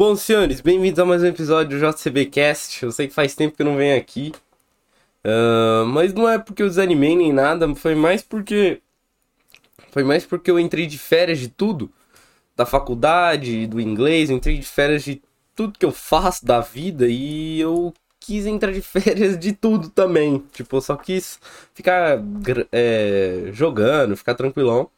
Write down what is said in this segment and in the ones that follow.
Bom, senhores, bem-vindos a mais um episódio do JCBcast. Eu sei que faz tempo que eu não venho aqui. Uh, mas não é porque eu desanimei nem nada, foi mais porque. Foi mais porque eu entrei de férias de tudo. Da faculdade, do inglês, eu entrei de férias de tudo que eu faço da vida e eu quis entrar de férias de tudo também. Tipo, eu só quis ficar é, jogando, ficar tranquilão.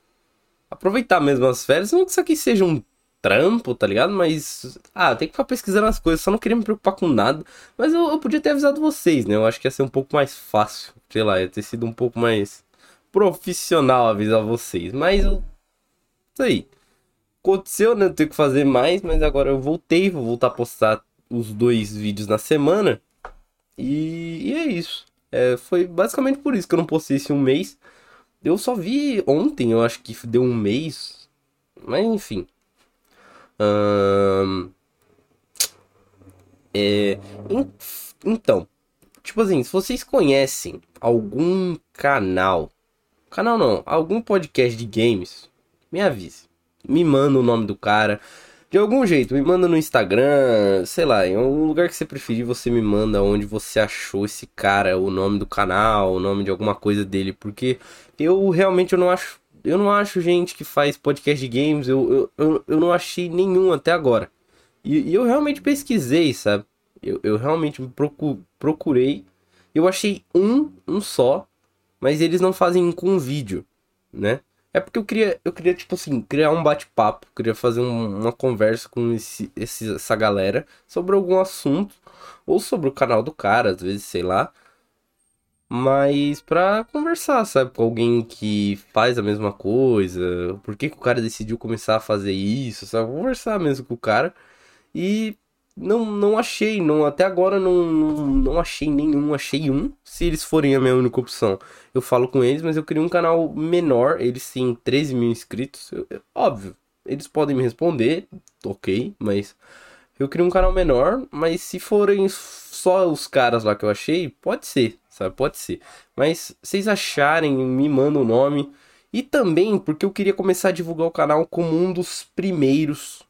Aproveitar mesmo as férias, não que isso aqui seja um trampo, tá ligado? Mas, ah, tem que ficar pesquisando as coisas, só não queria me preocupar com nada. Mas eu, eu podia ter avisado vocês, né? Eu acho que ia ser um pouco mais fácil, sei lá, ia ter sido um pouco mais profissional avisar vocês. Mas, eu... isso aí. Aconteceu, né? Eu tenho que fazer mais, mas agora eu voltei, vou voltar a postar os dois vídeos na semana. E, e é isso. É, foi basicamente por isso que eu não postei esse um mês. Eu só vi ontem, eu acho que deu um mês. Mas enfim. É, então, tipo assim, se vocês conhecem algum canal, canal não, algum podcast de games, me avise. Me manda o nome do cara. De algum jeito, me manda no Instagram, sei lá, em algum lugar que você preferir, você me manda onde você achou esse cara, o nome do canal, o nome de alguma coisa dele, porque eu realmente eu não acho eu não acho gente que faz podcast de games, eu, eu, eu, eu não achei nenhum até agora. E, e eu realmente pesquisei, sabe? Eu, eu realmente procu, procurei. Eu achei um, um só, mas eles não fazem com vídeo, né? É porque eu queria, eu queria tipo assim, criar um bate-papo, queria fazer um, uma conversa com esse, esse, essa galera sobre algum assunto, ou sobre o canal do cara, às vezes, sei lá mas pra conversar, sabe? Com alguém que faz a mesma coisa, por que, que o cara decidiu começar a fazer isso, sabe? Conversar mesmo com o cara. E não, não achei, não, até agora não, não, não achei nenhum, achei um. Se eles forem a minha única opção, eu falo com eles, mas eu queria um canal menor, eles têm 13 mil inscritos, eu, óbvio, eles podem me responder, ok, mas eu queria um canal menor, mas se forem só os caras lá que eu achei, pode ser, sabe? Pode ser. Mas vocês acharem, me mandam o nome. E também porque eu queria começar a divulgar o canal como um dos primeiros,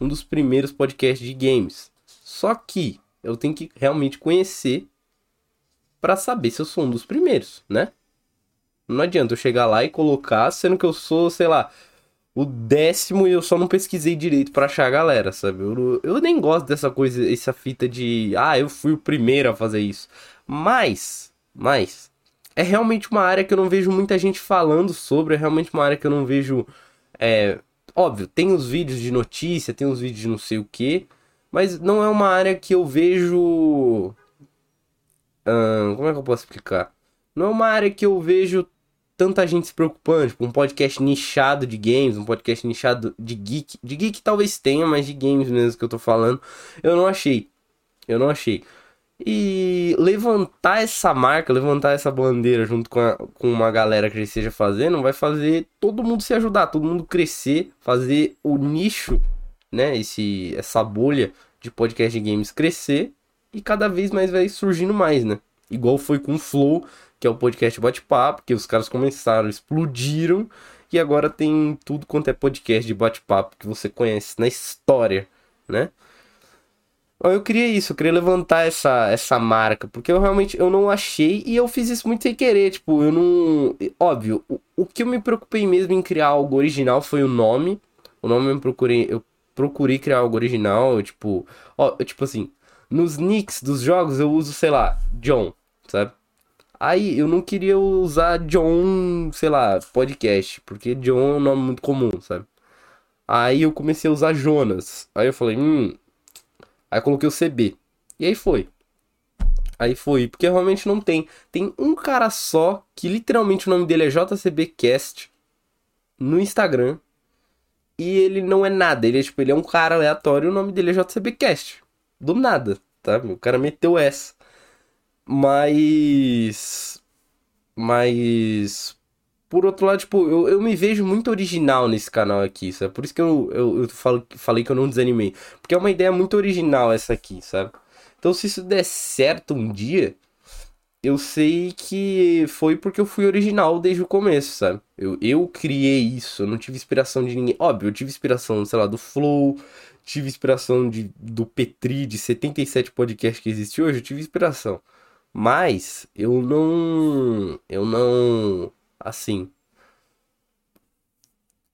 um dos primeiros podcasts de games. Só que eu tenho que realmente conhecer para saber se eu sou um dos primeiros, né? Não adianta eu chegar lá e colocar, sendo que eu sou, sei lá, o décimo e eu só não pesquisei direito para achar a galera, sabe? Eu, eu nem gosto dessa coisa, essa fita de, ah, eu fui o primeiro a fazer isso. Mas, mas, é realmente uma área que eu não vejo muita gente falando sobre, é realmente uma área que eu não vejo. É, óbvio, tem os vídeos de notícia, tem os vídeos de não sei o que, mas não é uma área que eu vejo. Hum, como é que eu posso explicar? Não é uma área que eu vejo tanta gente se preocupando, tipo, um podcast nichado de games, um podcast nichado de geek. De geek talvez tenha, mas de games mesmo que eu tô falando, eu não achei. Eu não achei. E levantar essa marca, levantar essa bandeira junto com, a, com uma galera que já esteja fazendo, vai fazer todo mundo se ajudar, todo mundo crescer, fazer o nicho, né, esse, essa bolha de podcast de games crescer e cada vez mais vai surgindo mais, né? Igual foi com o Flow, que é o podcast bate-papo, que os caras começaram, explodiram, e agora tem tudo quanto é podcast de bate-papo que você conhece na história, né? Eu queria isso, eu queria levantar essa, essa marca, porque eu realmente eu não achei e eu fiz isso muito sem querer, tipo, eu não... Óbvio, o, o que eu me preocupei mesmo em criar algo original foi o nome, o nome eu procurei, eu procurei criar algo original, tipo, ó, tipo assim, nos nicks dos jogos eu uso, sei lá, John, sabe? Aí eu não queria usar John, sei lá, podcast, porque John é um nome muito comum, sabe? Aí eu comecei a usar Jonas. Aí eu falei, hum, Aí coloquei o CB. E aí foi. Aí foi, porque realmente não tem. Tem um cara só, que literalmente o nome dele é JCBcast no Instagram. E ele não é nada, ele é tipo, ele é um cara aleatório, o nome dele é JCBcast. Do nada, tá? O cara meteu essa. Mas. Mas por outro lado, tipo, eu, eu me vejo muito original nesse canal aqui, sabe? Por isso que eu, eu, eu falo, falei que eu não desanimei. Porque é uma ideia muito original essa aqui, sabe? Então, se isso der certo um dia, eu sei que foi porque eu fui original desde o começo, sabe? Eu, eu criei isso, eu não tive inspiração de ninguém. Óbvio, eu tive inspiração, sei lá, do Flow, tive inspiração de, do Petri, de 77 podcasts que existe hoje, eu tive inspiração. Mas eu não. Eu não. Assim.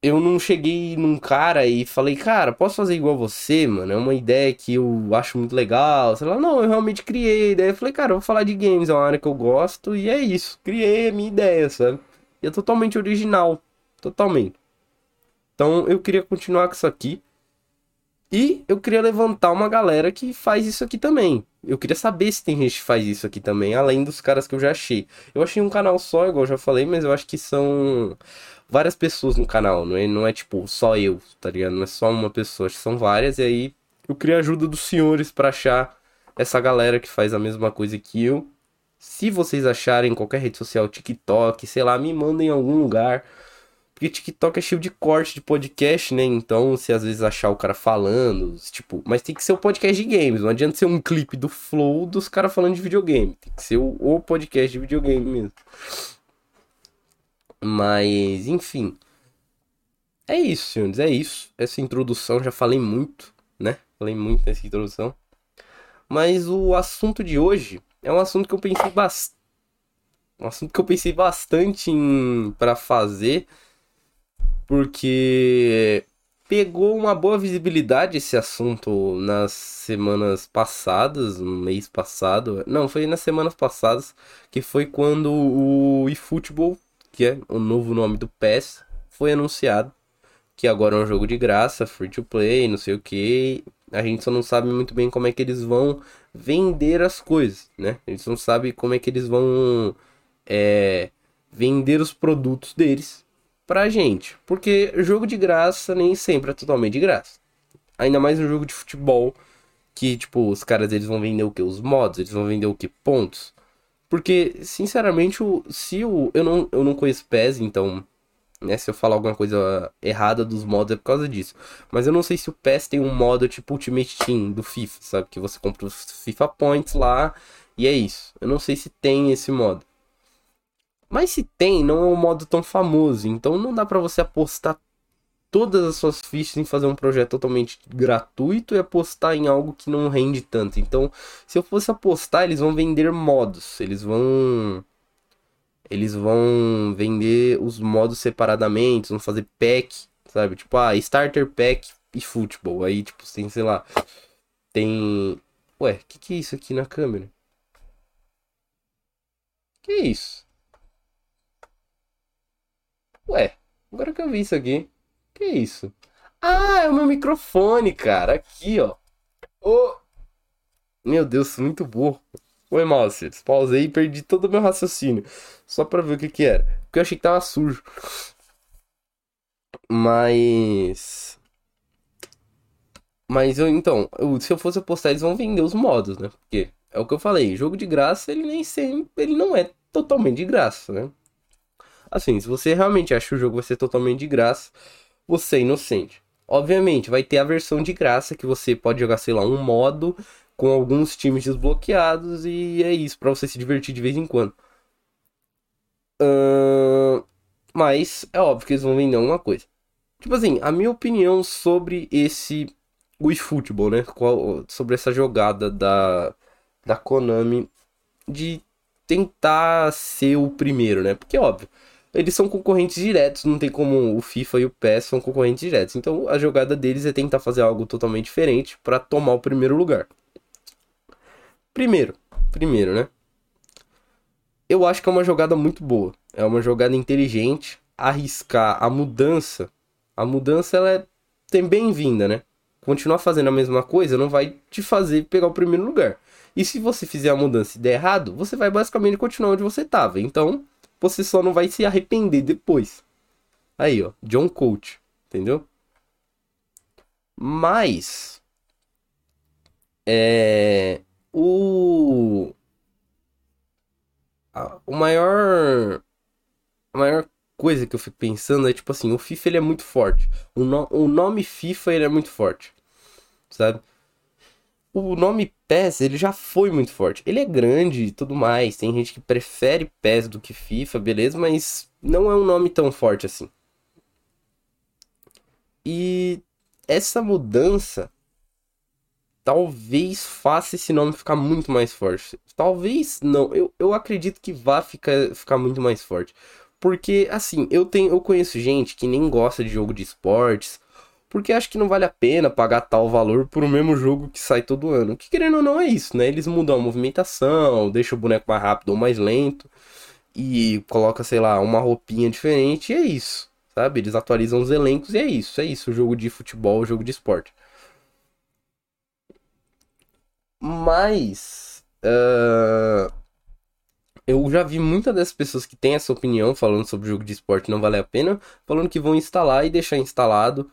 Eu não cheguei num cara e falei, cara, posso fazer igual você, mano? É uma ideia que eu acho muito legal. Sei lá, não, eu realmente criei. Daí eu falei, cara, eu vou falar de games, é uma área que eu gosto, e é isso. Criei a minha ideia, sabe? E é totalmente original. Totalmente. Então eu queria continuar com isso aqui. E eu queria levantar uma galera que faz isso aqui também. Eu queria saber se tem gente que faz isso aqui também, além dos caras que eu já achei. Eu achei um canal só, igual eu já falei, mas eu acho que são várias pessoas no canal, não é, não é tipo só eu, tá ligado? Não é só uma pessoa, são várias, e aí eu queria a ajuda dos senhores para achar essa galera que faz a mesma coisa que eu. Se vocês acharem qualquer rede social, TikTok, sei lá, me mandem em algum lugar porque TikTok é cheio de corte de podcast, né? Então, se às vezes achar o cara falando, tipo, mas tem que ser o um podcast de games. Não adianta ser um clipe do Flow dos caras falando de videogame. Tem que ser o, o podcast de videogame mesmo. Mas, enfim. É isso, senhores. É isso. Essa introdução, já falei muito, né? Falei muito nessa introdução. Mas o assunto de hoje é um assunto que eu pensei bastante. Um assunto que eu pensei bastante em para fazer porque pegou uma boa visibilidade esse assunto nas semanas passadas, no mês passado. Não, foi nas semanas passadas, que foi quando o eFootball, que é o novo nome do PES, foi anunciado. Que agora é um jogo de graça, free to play, não sei o que. A gente só não sabe muito bem como é que eles vão vender as coisas, né? A gente não sabe como é que eles vão é, vender os produtos deles pra gente. Porque jogo de graça nem sempre é totalmente de graça. Ainda mais no jogo de futebol, que, tipo, os caras eles vão vender o que? Os mods, eles vão vender o que? Pontos. Porque, sinceramente, o, se o. Eu não, eu não conheço PES, então. Né, se eu falar alguma coisa errada dos mods é por causa disso. Mas eu não sei se o PES tem um modo tipo Ultimate Team do FIFA, sabe? Que você compra os FIFA Points lá e é isso. Eu não sei se tem esse modo. Mas se tem, não é um modo tão famoso. Então não dá para você apostar todas as suas fichas em fazer um projeto totalmente gratuito e apostar em algo que não rende tanto. Então, se eu fosse apostar, eles vão vender modos. Eles vão. Eles vão vender os modos separadamente, vão fazer pack, sabe? Tipo, ah, starter pack e futebol. Aí, tipo, tem, sei lá. Tem. Ué, que, que é isso aqui na câmera? Que é isso? Ué, agora que eu vi isso aqui. Que isso? Ah, é o meu microfone, cara. Aqui, ó. Oh. Meu Deus, muito burro. Oi, mouse. Pausei e perdi todo o meu raciocínio. Só pra ver o que que era. Porque eu achei que tava sujo. Mas... Mas eu, então, eu, se eu fosse apostar, eles vão vender os modos, né? Porque é o que eu falei, jogo de graça, ele nem sempre, ele não é totalmente de graça, né? Assim, se você realmente acha que o jogo vai ser totalmente de graça, você é inocente. Obviamente, vai ter a versão de graça que você pode jogar, sei lá, um modo com alguns times desbloqueados e é isso, para você se divertir de vez em quando. Uh, mas é óbvio que eles vão vender alguma coisa. Tipo assim, a minha opinião sobre esse Wii Football, né? Qual, sobre essa jogada da, da Konami de tentar ser o primeiro, né? Porque, óbvio, eles são concorrentes diretos, não tem como o FIFA e o PES são concorrentes diretos. Então a jogada deles é tentar fazer algo totalmente diferente para tomar o primeiro lugar. Primeiro, primeiro, né? Eu acho que é uma jogada muito boa. É uma jogada inteligente. Arriscar a mudança, a mudança ela é bem-vinda, né? Continuar fazendo a mesma coisa não vai te fazer pegar o primeiro lugar. E se você fizer a mudança e der errado, você vai basicamente continuar onde você estava. Então, você só não vai se arrepender depois. Aí, ó, John Coach, entendeu? Mas é o o maior a maior coisa que eu fico pensando é tipo assim, o FIFA ele é muito forte. O, no, o nome FIFA ele é muito forte. Sabe? O nome PES, ele já foi muito forte. Ele é grande e tudo mais. Tem gente que prefere PES do que FIFA, beleza? Mas não é um nome tão forte assim. E essa mudança talvez faça esse nome ficar muito mais forte. Talvez não, eu, eu acredito que vá ficar, ficar muito mais forte. Porque, assim, eu tenho eu conheço gente que nem gosta de jogo de esportes, porque acha que não vale a pena pagar tal valor por o mesmo jogo que sai todo ano. Que querendo ou não é isso, né? Eles mudam a movimentação, deixam o boneco mais rápido ou mais lento e coloca, sei lá, uma roupinha diferente e é isso, sabe? Eles atualizam os elencos e é isso, é isso, o jogo de futebol, o jogo de esporte. Mas uh, eu já vi muitas dessas pessoas que têm essa opinião falando sobre o jogo de esporte não vale a pena, falando que vão instalar e deixar instalado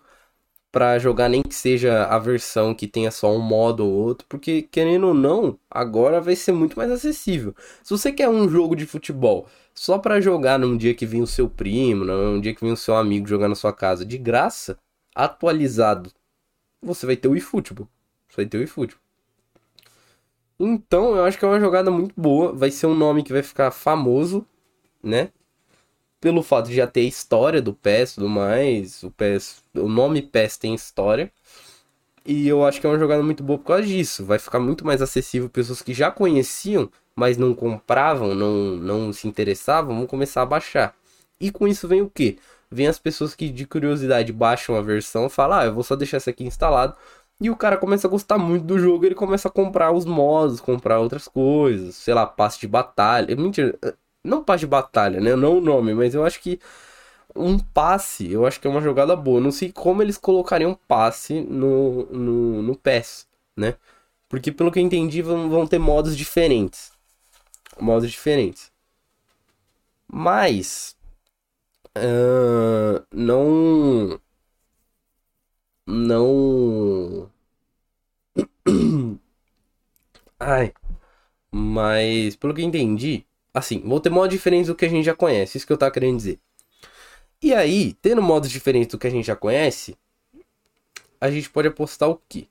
para jogar nem que seja a versão que tenha só um modo ou outro, porque querendo ou não, agora vai ser muito mais acessível. Se você quer um jogo de futebol só para jogar num dia que vem o seu primo, num dia que vem o seu amigo jogar na sua casa de graça, atualizado, você vai ter o eFootball. Você vai ter o eFootball. Então, eu acho que é uma jogada muito boa, vai ser um nome que vai ficar famoso, né? Pelo fato de já ter história do PES tudo mais, o PES, o nome PES tem história. E eu acho que é uma jogada muito boa por causa disso. Vai ficar muito mais acessível pessoas que já conheciam, mas não compravam, não, não se interessavam, vão começar a baixar. E com isso vem o quê? Vem as pessoas que de curiosidade baixam a versão, falam, ah, eu vou só deixar isso aqui instalado. E o cara começa a gostar muito do jogo, ele começa a comprar os modos, comprar outras coisas, sei lá, passe de batalha. Mentira, não passe de batalha, né? Não o nome, mas eu acho que um passe, eu acho que é uma jogada boa. Não sei como eles colocariam passe no, no, no PES, né? Porque pelo que eu entendi, vão, vão ter modos diferentes. Modos diferentes. Mas. Uh, não. Não. Ai. Mas, pelo que eu entendi, Assim, vou ter modos diferentes do que a gente já conhece, isso que eu tava querendo dizer. E aí, tendo modos diferentes do que a gente já conhece, a gente pode apostar o quê?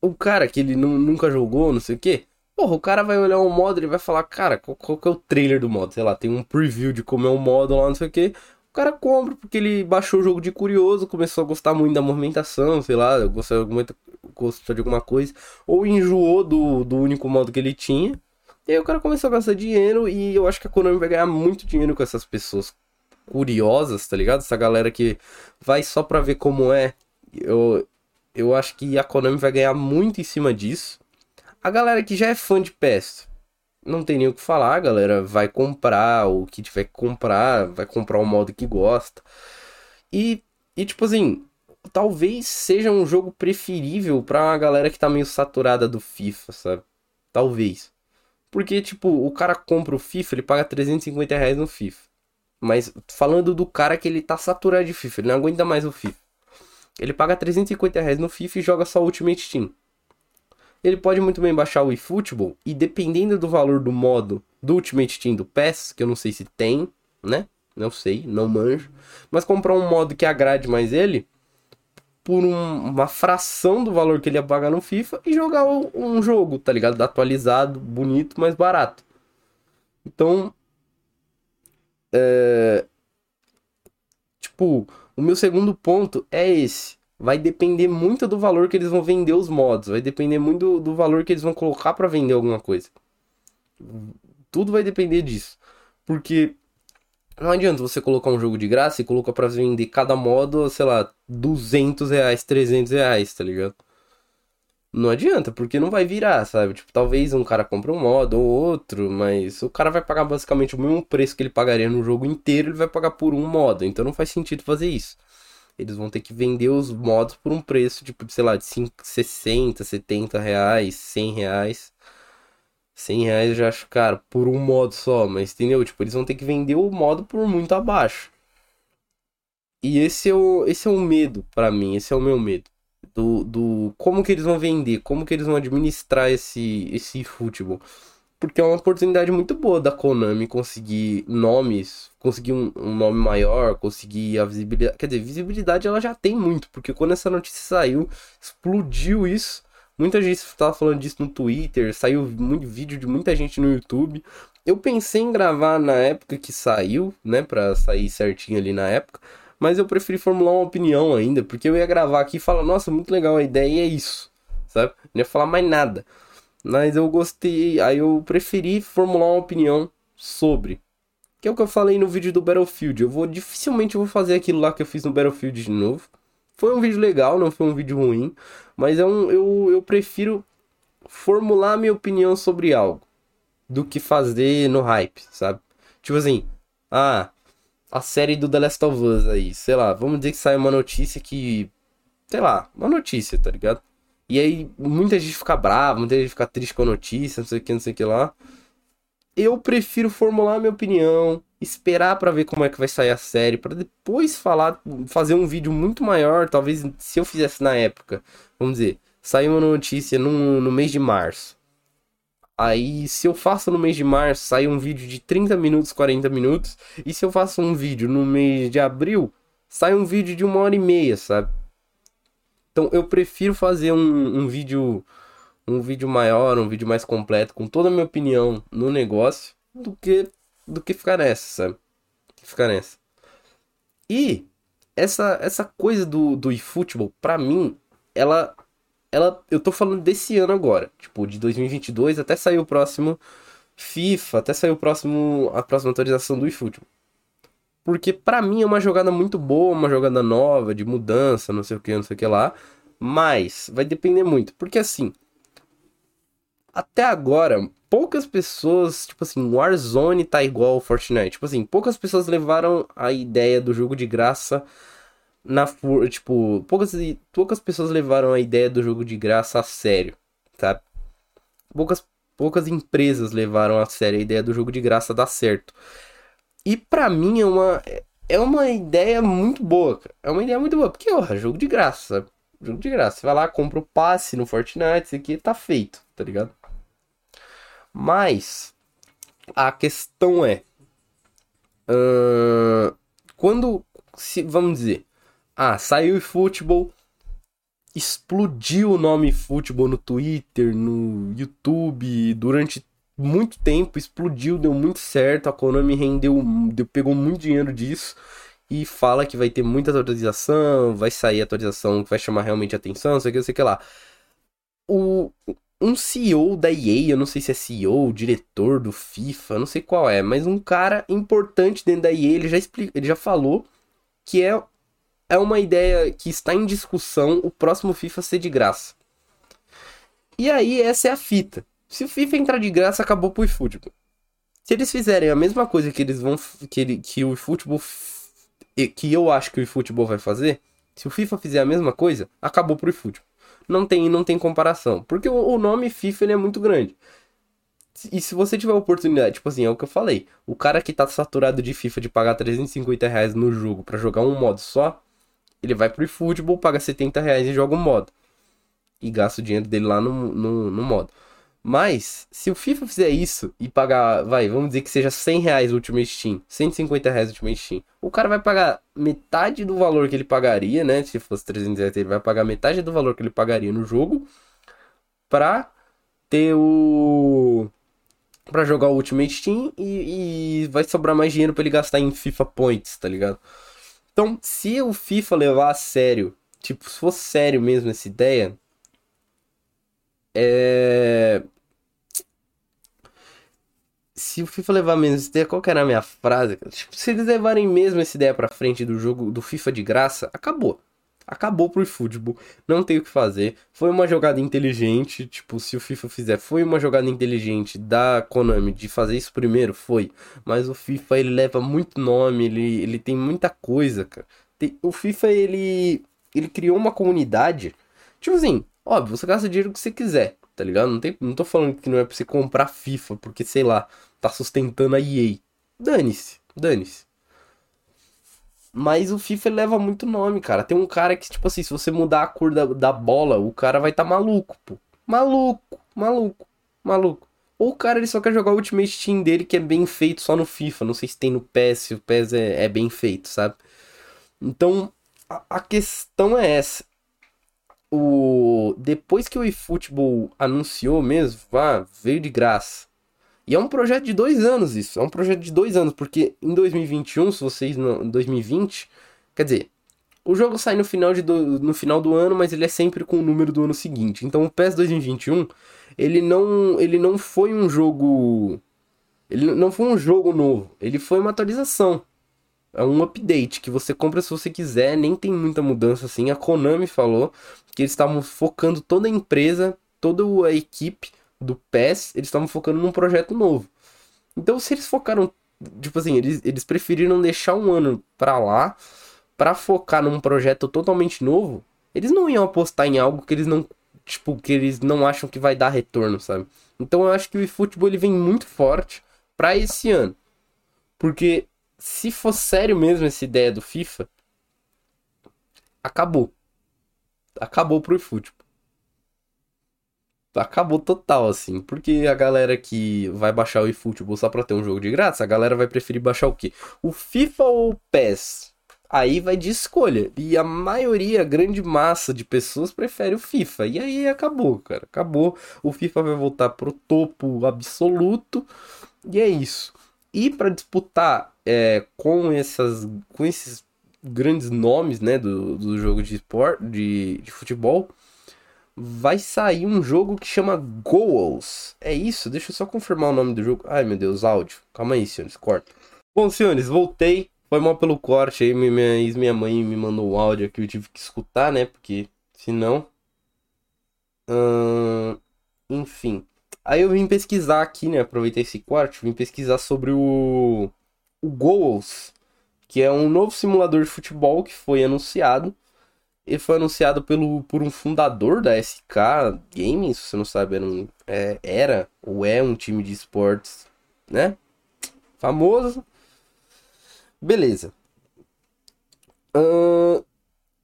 O cara que ele nunca jogou, não sei o quê, porra, o cara vai olhar um modo e vai falar, cara, qual, qual que é o trailer do modo? Sei lá, tem um preview de como é o modo lá, não sei o quê. O cara compra porque ele baixou o jogo de curioso, começou a gostar muito da movimentação, sei lá, gostou, muito, gostou de alguma coisa, ou enjoou do, do único modo que ele tinha e aí o cara começou a gastar dinheiro e eu acho que a Konami vai ganhar muito dinheiro com essas pessoas curiosas, tá ligado? Essa galera que vai só pra ver como é. Eu, eu acho que a Konami vai ganhar muito em cima disso. A galera que já é fã de PES, não tem nem o que falar, a galera vai comprar o que tiver que comprar, vai comprar o modo que gosta. E, e tipo assim, talvez seja um jogo preferível pra uma galera que tá meio saturada do FIFA, sabe? Talvez. Porque, tipo, o cara compra o FIFA, ele paga 350 reais no FIFA. Mas falando do cara que ele tá saturado de FIFA, ele não aguenta mais o FIFA. Ele paga 350 reais no FIFA e joga só Ultimate Team. Ele pode muito bem baixar o eFootball e dependendo do valor do modo do Ultimate Team do PES, que eu não sei se tem, né? Não sei, não manjo. Mas comprar um modo que agrade mais ele, por um, uma fração do valor que ele ia pagar no FIFA e jogar um jogo, tá ligado? Atualizado, bonito, mais barato. Então, é... tipo, o meu segundo ponto é esse. Vai depender muito do valor que eles vão vender os mods, vai depender muito do, do valor que eles vão colocar para vender alguma coisa. Tudo vai depender disso. Porque não adianta você colocar um jogo de graça e colocar pra vender cada modo, sei lá, 200 reais, 300 reais, tá ligado? Não adianta, porque não vai virar, sabe? Tipo, talvez um cara compre um modo ou outro, mas o cara vai pagar basicamente o mesmo preço que ele pagaria no jogo inteiro, ele vai pagar por um modo. Então não faz sentido fazer isso. Eles vão ter que vender os modos por um preço, tipo, sei lá, de 5, 60, 70 reais, 100 reais. 100 reais eu já acho caro por um modo só, mas entendeu? Tipo, eles vão ter que vender o modo por muito abaixo. E esse é o, esse é o medo para mim, esse é o meu medo. Do, do como que eles vão vender, como que eles vão administrar esse, esse futebol. Porque é uma oportunidade muito boa da Konami conseguir nomes, conseguir um, um, nome maior, conseguir a visibilidade. Quer dizer, visibilidade ela já tem muito, porque quando essa notícia saiu, explodiu isso. Muita gente estava falando disso no Twitter, saiu muito vídeo de muita gente no YouTube. Eu pensei em gravar na época que saiu, né, para sair certinho ali na época, mas eu preferi formular uma opinião ainda, porque eu ia gravar aqui e falar, nossa, muito legal a ideia e é isso. sabe? Não ia falar mais nada. Mas eu gostei, aí eu preferi formular uma opinião sobre. Que é o que eu falei no vídeo do Battlefield. Eu vou dificilmente vou fazer aquilo lá que eu fiz no Battlefield de novo. Foi um vídeo legal, não foi um vídeo ruim, mas é um, eu, eu prefiro formular minha opinião sobre algo do que fazer no hype, sabe? Tipo assim, ah, a série do The Last of Us aí, sei lá, vamos dizer que sai uma notícia que. Sei lá, uma notícia, tá ligado? E aí muita gente fica brava, muita gente fica triste com a notícia, não sei o que, não sei o que lá. Eu prefiro formular minha opinião, esperar para ver como é que vai sair a série, para depois falar, fazer um vídeo muito maior, talvez se eu fizesse na época. Vamos dizer, saiu uma notícia no, no mês de março. Aí, se eu faço no mês de março, sai um vídeo de 30 minutos, 40 minutos. E se eu faço um vídeo no mês de abril, sai um vídeo de uma hora e meia, sabe? Então, eu prefiro fazer um, um vídeo um vídeo maior, um vídeo mais completo, com toda a minha opinião no negócio, do que do que ficar nessa, sabe? Ficar nessa. E essa essa coisa do, do eFootball, pra mim, ela ela, eu tô falando desse ano agora, tipo, de 2022 até sair o próximo FIFA, até sair o próximo, a próxima atualização do eFootball. Porque para mim é uma jogada muito boa, uma jogada nova, de mudança, não sei o que, não sei o que lá. Mas vai depender muito. Porque assim, até agora, poucas pessoas, tipo assim, Warzone tá igual ao Fortnite. Tipo assim, poucas pessoas levaram a ideia do jogo de graça na tipo, poucas poucas pessoas levaram a ideia do jogo de graça a sério, tá? Poucas poucas empresas levaram a sério a ideia do jogo de graça dar certo. E para mim é uma é uma ideia muito boa, cara. É uma ideia muito boa, porque ó, jogo de graça, jogo de graça. Você vai lá, compra o passe no Fortnite, isso aqui tá feito, tá ligado? Mas a questão é uh, quando se vamos dizer ah, saiu futebol, explodiu o nome futebol no Twitter, no YouTube, durante muito tempo, explodiu, deu muito certo, a Konami rendeu, deu, pegou muito dinheiro disso e fala que vai ter muita atualização, vai sair atualização que vai chamar realmente atenção, sei que, sei que lá. O, um CEO da EA, eu não sei se é CEO, diretor do FIFA, não sei qual é, mas um cara importante dentro da EA, ele já, explica, ele já falou que é é uma ideia que está em discussão o próximo FIFA ser de graça. E aí, essa é a fita. Se o FIFA entrar de graça, acabou pro eFootball. Se eles fizerem a mesma coisa que eles vão. que, ele, que o eFootball. que eu acho que o eFootball vai fazer. Se o FIFA fizer a mesma coisa, acabou pro eFootball. Não tem, não tem comparação. Porque o, o nome FIFA ele é muito grande. E se você tiver a oportunidade, tipo assim, é o que eu falei. O cara que tá saturado de FIFA de pagar 350 reais no jogo para jogar um modo só, ele vai pro eFootball, paga 70 reais e joga um modo. E gasta o dinheiro dele lá no, no, no modo. Mas, se o FIFA fizer isso e pagar, vai, vamos dizer que seja 100 reais o Ultimate Steam, 150 reais o Ultimate Steam, o cara vai pagar metade do valor que ele pagaria, né? Se fosse 300 reais, ele vai pagar metade do valor que ele pagaria no jogo pra ter o. pra jogar o Ultimate Steam e, e vai sobrar mais dinheiro pra ele gastar em FIFA Points, tá ligado? Então, se o FIFA levar a sério, tipo, se fosse sério mesmo essa ideia, é... Se o FIFA levar mesmo essa ideia, qual que era a minha frase? Tipo, se eles levarem mesmo essa ideia pra frente do jogo do FIFA de graça, acabou acabou pro eFootball, não tem o que fazer. Foi uma jogada inteligente, tipo, se o FIFA fizer, foi uma jogada inteligente da Konami de fazer isso primeiro, foi. Mas o FIFA ele leva muito nome, ele, ele tem muita coisa, cara. Tem, o FIFA ele ele criou uma comunidade, tipo assim, óbvio, você gasta dinheiro que você quiser, tá ligado? Não, tem, não tô falando que não é pra você comprar FIFA, porque sei lá, tá sustentando a EA. Dane-se, dane-se. Mas o FIFA leva muito nome, cara. Tem um cara que, tipo assim, se você mudar a cor da, da bola, o cara vai tá maluco, pô. Maluco, maluco, maluco. Ou o cara ele só quer jogar o Ultimate Team dele que é bem feito só no FIFA. Não sei se tem no PES, se o PES é, é bem feito, sabe? Então, a, a questão é essa. O... Depois que o eFootball anunciou mesmo, ah, veio de graça. E é um projeto de dois anos isso. É um projeto de dois anos, porque em 2021, se vocês não. Em 2020, quer dizer, O jogo sai no final, de do, no final do ano, mas ele é sempre com o número do ano seguinte. Então o PES 2021, ele não, ele não foi um jogo. Ele não foi um jogo novo. Ele foi uma atualização. É um update que você compra se você quiser, nem tem muita mudança assim. A Konami falou que eles estavam focando toda a empresa, toda a equipe do PES, eles estavam focando num projeto novo. Então, se eles focaram, tipo assim, eles, eles preferiram deixar um ano pra lá para focar num projeto totalmente novo, eles não iam apostar em algo que eles não, tipo, que eles não acham que vai dar retorno, sabe? Então eu acho que o eFootball ele vem muito forte para esse ano. Porque se for sério mesmo essa ideia do FIFA, acabou. Acabou pro eFootball. Acabou total, assim. Porque a galera que vai baixar o eFootball só pra ter um jogo de graça, a galera vai preferir baixar o quê? O FIFA ou o PES? Aí vai de escolha. E a maioria, a grande massa de pessoas prefere o FIFA. E aí acabou, cara. Acabou. O FIFA vai voltar pro topo absoluto. E é isso. E para disputar é, com, essas, com esses grandes nomes né, do, do jogo de, esporte, de, de futebol, vai sair um jogo que chama Goals. É isso? Deixa eu só confirmar o nome do jogo. Ai meu Deus, áudio. Calma aí, senhores, corta. Bom, senhores, voltei. Foi mal pelo corte aí, minha ex, minha mãe me mandou o áudio que eu tive que escutar, né? Porque senão. Hum, enfim. Aí eu vim pesquisar aqui, né? Aproveitei esse corte, vim pesquisar sobre o. O Goals, que é um novo simulador de futebol que foi anunciado. Ele foi anunciado pelo, por um fundador da SK Games, se você não sabe, era, um, é, era ou é um time de esportes, né? Famoso. Beleza. Uh,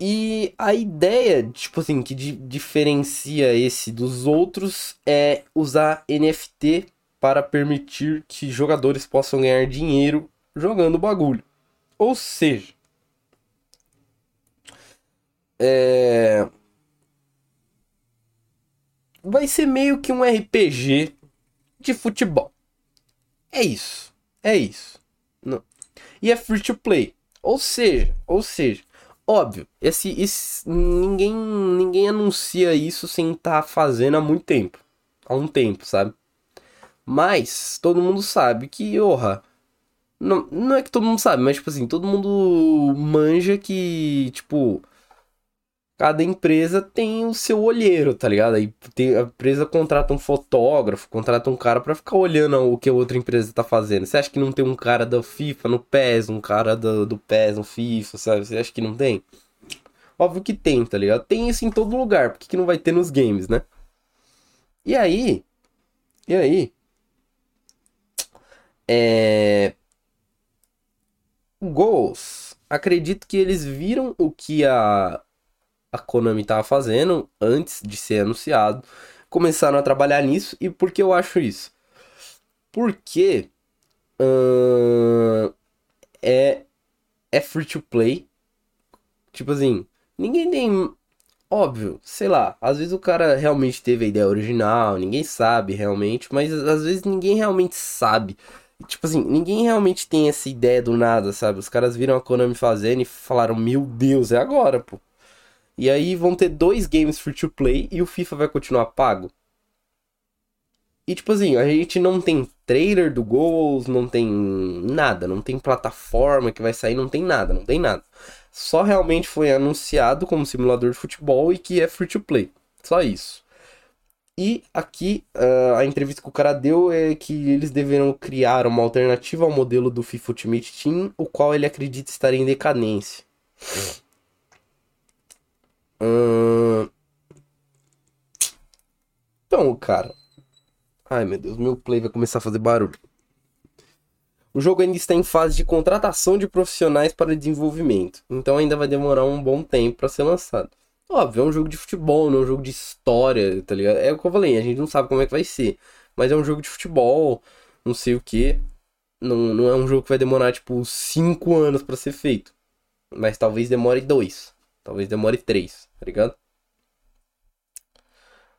e a ideia, tipo assim, que di diferencia esse dos outros é usar NFT para permitir que jogadores possam ganhar dinheiro jogando o bagulho. Ou seja, é... vai ser meio que um RPG de futebol. É isso. É isso. Não e é free to play. Ou seja, ou seja, óbvio, esse, esse ninguém ninguém anuncia isso sem estar tá fazendo há muito tempo. Há um tempo, sabe? Mas todo mundo sabe que, orra, não, não é que todo mundo sabe, mas tipo assim, todo mundo manja que, tipo, cada empresa tem o seu olheiro, tá ligado? Aí tem, a empresa contrata um fotógrafo, contrata um cara para ficar olhando o que a outra empresa tá fazendo. Você acha que não tem um cara da FIFA no PES, um cara do, do PES no FIFA, sabe? Você acha que não tem? Óbvio que tem, tá ligado? Tem isso em todo lugar, por que, que não vai ter nos games, né? E aí? E aí? É. Goals. Acredito que eles viram o que a a Konami estava fazendo antes de ser anunciado. Começaram a trabalhar nisso. E por que eu acho isso? Porque uh, é, é free to play. Tipo assim, ninguém tem. Óbvio, sei lá, às vezes o cara realmente teve a ideia original, ninguém sabe realmente, mas às vezes ninguém realmente sabe. Tipo assim, ninguém realmente tem essa ideia do nada, sabe? Os caras viram a Konami fazendo e falaram: Meu Deus, é agora, pô. E aí vão ter dois games free to play e o FIFA vai continuar pago. E tipo assim, a gente não tem trailer do Goals, não tem nada, não tem plataforma que vai sair, não tem nada, não tem nada. Só realmente foi anunciado como simulador de futebol e que é free to play. Só isso. E aqui uh, a entrevista que o cara deu é que eles deverão criar uma alternativa ao modelo do FIFA Ultimate Team, o qual ele acredita estar em decadência. Então, cara. Ai meu Deus, meu play vai começar a fazer barulho. O jogo ainda está em fase de contratação de profissionais para desenvolvimento, então ainda vai demorar um bom tempo para ser lançado. Óbvio, é um jogo de futebol, não é um jogo de história, tá ligado? É o que eu falei, a gente não sabe como é que vai ser, mas é um jogo de futebol, não sei o que. Não, não é um jogo que vai demorar tipo 5 anos para ser feito, mas talvez demore 2. Talvez demore três, tá ligado?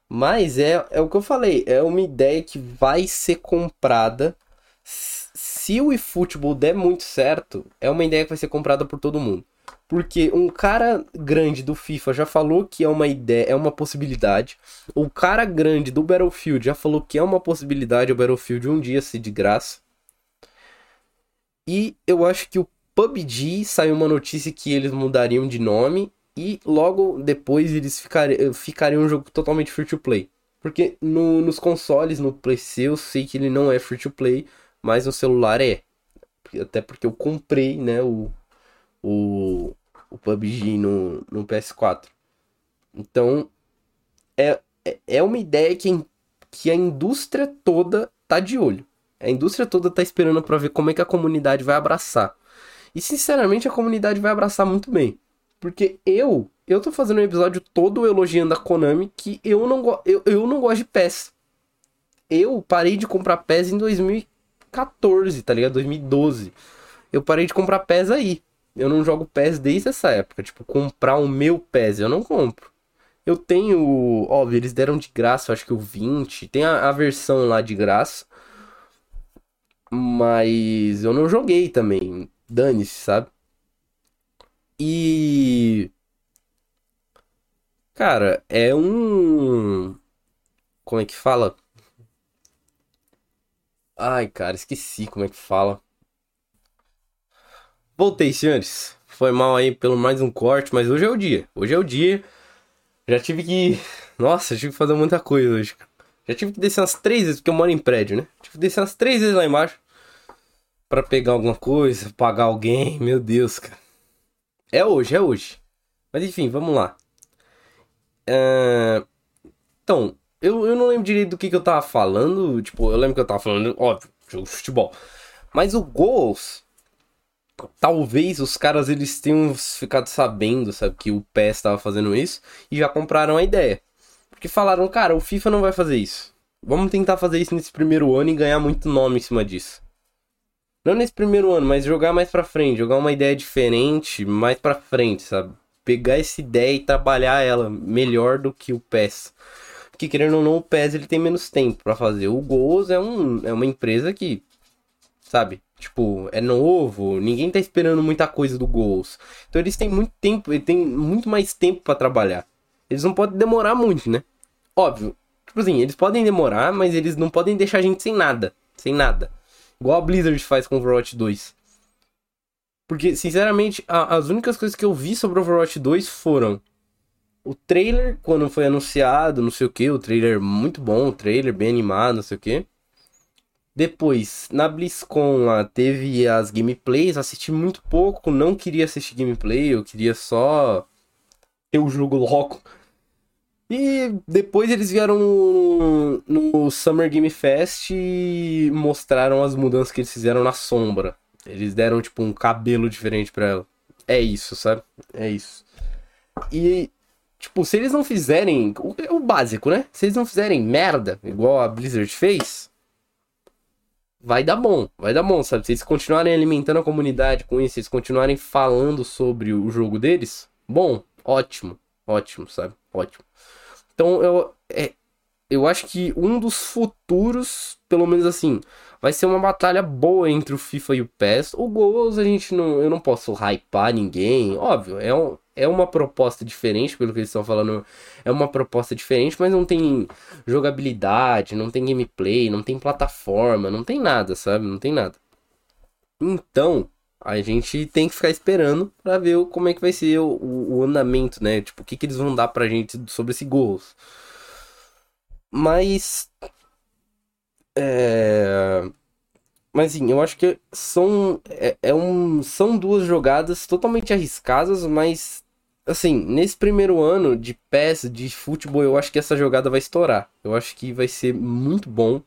Mas é, é o que eu falei, é uma ideia que vai ser comprada. Se o eFootball der muito certo, é uma ideia que vai ser comprada por todo mundo. Porque um cara grande do FIFA já falou que é uma ideia, é uma possibilidade. O cara grande do Battlefield já falou que é uma possibilidade o Battlefield um dia ser de graça. E eu acho que o PUBG saiu uma notícia que eles mudariam de nome e logo depois eles ficariam, ficariam um jogo totalmente free to play. Porque no, nos consoles, no PC, eu sei que ele não é free to play, mas no celular é. Até porque eu comprei, né, o, o, o PUBG no, no PS4. Então, é, é, é uma ideia que, que a indústria toda tá de olho. A indústria toda tá esperando para ver como é que a comunidade vai abraçar. E sinceramente a comunidade vai abraçar muito bem. Porque eu, eu tô fazendo um episódio todo elogiando a Konami que eu não, eu, eu não gosto de PES. Eu parei de comprar PES em 2014, tá ligado? 2012. Eu parei de comprar PES aí. Eu não jogo PES desde essa época. Tipo, comprar o meu PES, eu não compro. Eu tenho. Óbvio, eles deram de graça, acho que o 20. Tem a, a versão lá de graça. Mas eu não joguei também. Dane-se, sabe? E. Cara, é um. Como é que fala? Ai, cara, esqueci como é que fala. Voltei, senhores. Foi mal aí pelo mais um corte, mas hoje é o dia. Hoje é o dia. Já tive que. Nossa, tive que fazer muita coisa hoje. Já tive que descer umas três vezes, porque eu moro em prédio, né? Tive que descer umas três vezes lá embaixo. Para pegar alguma coisa, pagar alguém. Meu Deus, cara. É hoje, é hoje. Mas enfim, vamos lá. É... Então, eu, eu não lembro direito do que, que eu tava falando. Tipo, eu lembro que eu tava falando, óbvio, jogo de futebol. Mas o Goals talvez os caras eles tenham ficado sabendo, sabe, que o PES estava fazendo isso e já compraram a ideia. Porque falaram, cara, o FIFA não vai fazer isso. Vamos tentar fazer isso nesse primeiro ano e ganhar muito nome em cima disso. Não nesse primeiro ano, mas jogar mais pra frente, jogar uma ideia diferente mais pra frente, sabe? Pegar essa ideia e trabalhar ela melhor do que o PES. Porque querendo ou não, o PES ele tem menos tempo para fazer. O Goals é, um, é uma empresa que, sabe, Tipo, é novo, ninguém tá esperando muita coisa do Goals. Então eles têm muito tempo, eles têm muito mais tempo para trabalhar. Eles não podem demorar muito, né? Óbvio. Tipo assim, eles podem demorar, mas eles não podem deixar a gente sem nada. Sem nada. Igual a Blizzard faz com Overwatch 2. Porque, sinceramente, a, as únicas coisas que eu vi sobre Overwatch 2 foram o trailer, quando foi anunciado, não sei o que, o trailer muito bom, o trailer bem animado, não sei o que. Depois, na BlizzCon lá, teve as gameplays, assisti muito pouco, não queria assistir gameplay, eu queria só ter o jogo logo. E depois eles vieram no, no Summer Game Fest e mostraram as mudanças que eles fizeram na sombra. Eles deram, tipo, um cabelo diferente pra ela. É isso, sabe? É isso. E, tipo, se eles não fizerem. O, o básico, né? Se eles não fizerem merda, igual a Blizzard fez, vai dar bom, vai dar bom, sabe? Se eles continuarem alimentando a comunidade com isso, se eles continuarem falando sobre o jogo deles, bom, ótimo, ótimo, sabe? Ótimo. Então eu, é, eu acho que um dos futuros, pelo menos assim, vai ser uma batalha boa entre o FIFA e o PES. O Goals a gente não, eu não posso hypar ninguém, óbvio, é um, é uma proposta diferente, pelo que eles estão falando, é uma proposta diferente, mas não tem jogabilidade, não tem gameplay, não tem plataforma, não tem nada, sabe? Não tem nada. Então, a gente tem que ficar esperando para ver como é que vai ser o, o, andamento, né? Tipo, o que, que eles vão dar pra gente sobre esse gols. Mas. É. Mas sim, eu acho que são, é, é, um, são duas jogadas totalmente arriscadas, mas assim, nesse primeiro ano de PES, de futebol, eu acho que essa jogada vai estourar. Eu acho que vai ser muito bom.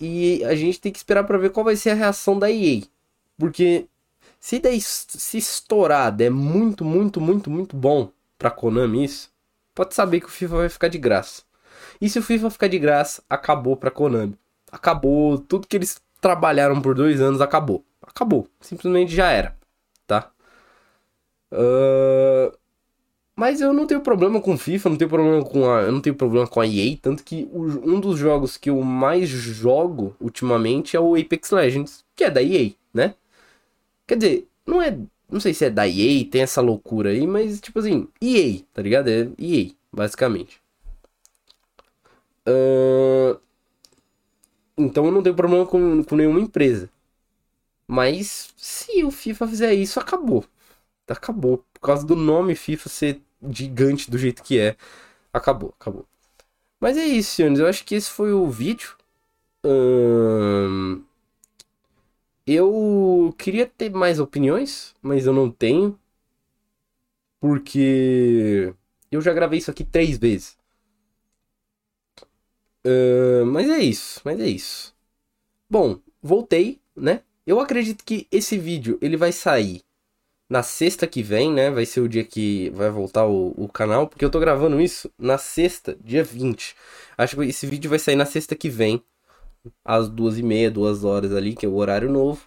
E a gente tem que esperar para ver qual vai ser a reação da EA. Porque se, der, se estourar der muito, muito, muito, muito bom pra Konami isso, pode saber que o FIFA vai ficar de graça. E se o FIFA ficar de graça, acabou pra Konami. Acabou, tudo que eles trabalharam por dois anos acabou. Acabou, simplesmente já era, tá? Uh, mas eu não tenho problema com FIFA, não tenho problema com a, eu não tenho problema com a EA, tanto que o, um dos jogos que eu mais jogo ultimamente é o Apex Legends, que é da EA, né? Quer dizer, não é Não sei se é da EA, tem essa loucura aí, mas tipo assim, EA, tá ligado? É EA, basicamente. Uh... Então eu não tenho problema com, com nenhuma empresa. Mas se o FIFA fizer isso, acabou. Acabou. Por causa do nome FIFA ser gigante do jeito que é. Acabou, acabou. Mas é isso, senhores. Eu acho que esse foi o vídeo. Hum... Eu queria ter mais opiniões, mas eu não tenho. Porque eu já gravei isso aqui três vezes. Uh, mas é isso, mas é isso. Bom, voltei, né? Eu acredito que esse vídeo ele vai sair na sexta que vem, né? Vai ser o dia que vai voltar o, o canal, porque eu tô gravando isso na sexta, dia 20. Acho que esse vídeo vai sair na sexta que vem, às duas e meia, duas horas ali, que é o horário novo.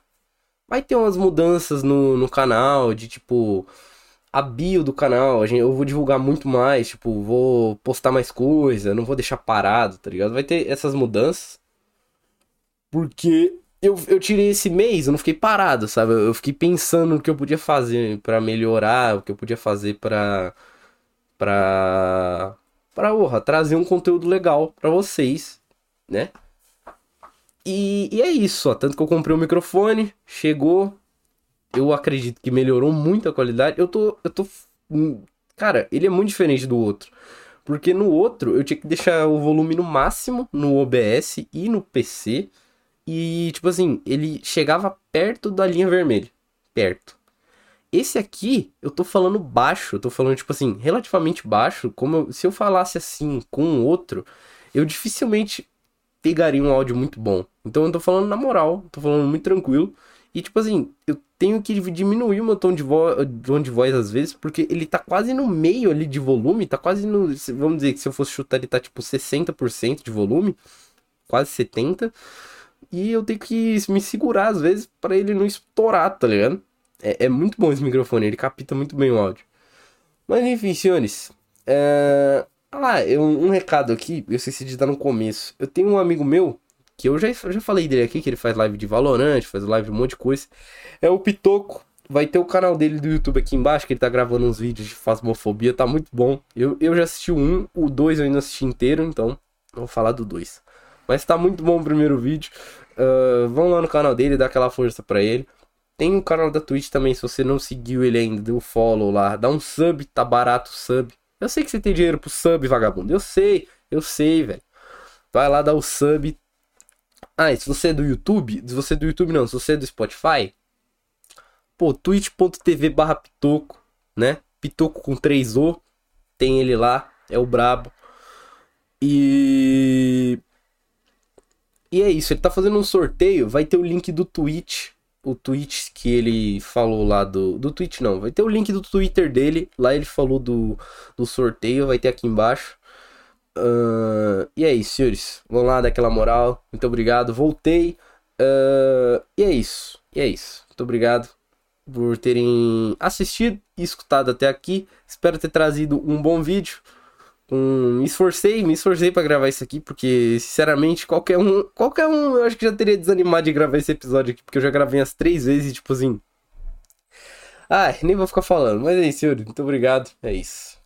Vai ter umas mudanças no, no canal, de tipo, a bio do canal, eu vou divulgar muito mais, tipo, vou postar mais coisa, não vou deixar parado, tá ligado? Vai ter essas mudanças. Porque eu, eu tirei esse mês, eu não fiquei parado, sabe? Eu fiquei pensando no que eu podia fazer para melhorar, o que eu podia fazer para para para orra, trazer um conteúdo legal para vocês, né? E, e é isso, ó. Tanto que eu comprei o um microfone, chegou. Eu acredito que melhorou muito a qualidade. Eu tô. Eu tô. Hum, cara, ele é muito diferente do outro. Porque no outro eu tinha que deixar o volume no máximo no OBS e no PC. E, tipo assim, ele chegava perto da linha vermelha. Perto. Esse aqui, eu tô falando baixo. Eu tô falando, tipo assim, relativamente baixo. Como eu, se eu falasse assim com o outro, eu dificilmente pegaria um áudio muito bom. Então eu tô falando na moral, tô falando muito tranquilo. E tipo assim, eu tenho que diminuir o meu tom de, vo tom de voz às vezes, porque ele tá quase no meio ali de volume, tá quase no. Vamos dizer que se eu fosse chutar, ele tá tipo 60% de volume, quase 70%. E eu tenho que me segurar às vezes para ele não estourar, tá ligado? É, é, muito bom esse microfone, ele capta muito bem o áudio. Mas enfim, senhores. É... Ah, eu, um recado aqui, eu esqueci de dar no começo. Eu tenho um amigo meu, que eu já, já falei dele aqui, que ele faz live de Valorant, faz live de um monte de coisa. É o Pitoco. Vai ter o canal dele do YouTube aqui embaixo, que ele tá gravando uns vídeos de fasmofobia, tá muito bom. Eu, eu já assisti um, o dois eu ainda assisti inteiro, então vou falar do dois. Mas tá muito bom o primeiro vídeo. Uh, vão lá no canal dele, dá aquela força pra ele. Tem o canal da Twitch também, se você não seguiu ele ainda, dê um follow lá, dá um sub, tá barato o sub. Eu sei que você tem dinheiro pro sub, vagabundo. Eu sei, eu sei, velho. Vai lá dar o sub. Ah, e se você é do YouTube, se você é do YouTube não, se você é do Spotify, pô, twitch.tv barra pitoco, né? Pitoco com 3O, tem ele lá, é o brabo. E... E é isso, ele tá fazendo um sorteio, vai ter o link do Twitch o tweet que ele falou lá do. Do tweet não, vai ter o link do Twitter dele. Lá ele falou do, do sorteio, vai ter aqui embaixo. Uh, e é isso, senhores. Vamos lá, dar aquela moral. Muito obrigado. Voltei. Uh, e é isso. E é isso. Muito obrigado por terem assistido e escutado até aqui. Espero ter trazido um bom vídeo um, me esforcei, me esforcei para gravar isso aqui, porque, sinceramente, qualquer um, qualquer um, eu acho que já teria desanimado de gravar esse episódio aqui, porque eu já gravei as três vezes, tipo assim. Ai, nem vou ficar falando, mas é isso, senhor. Muito obrigado. É isso.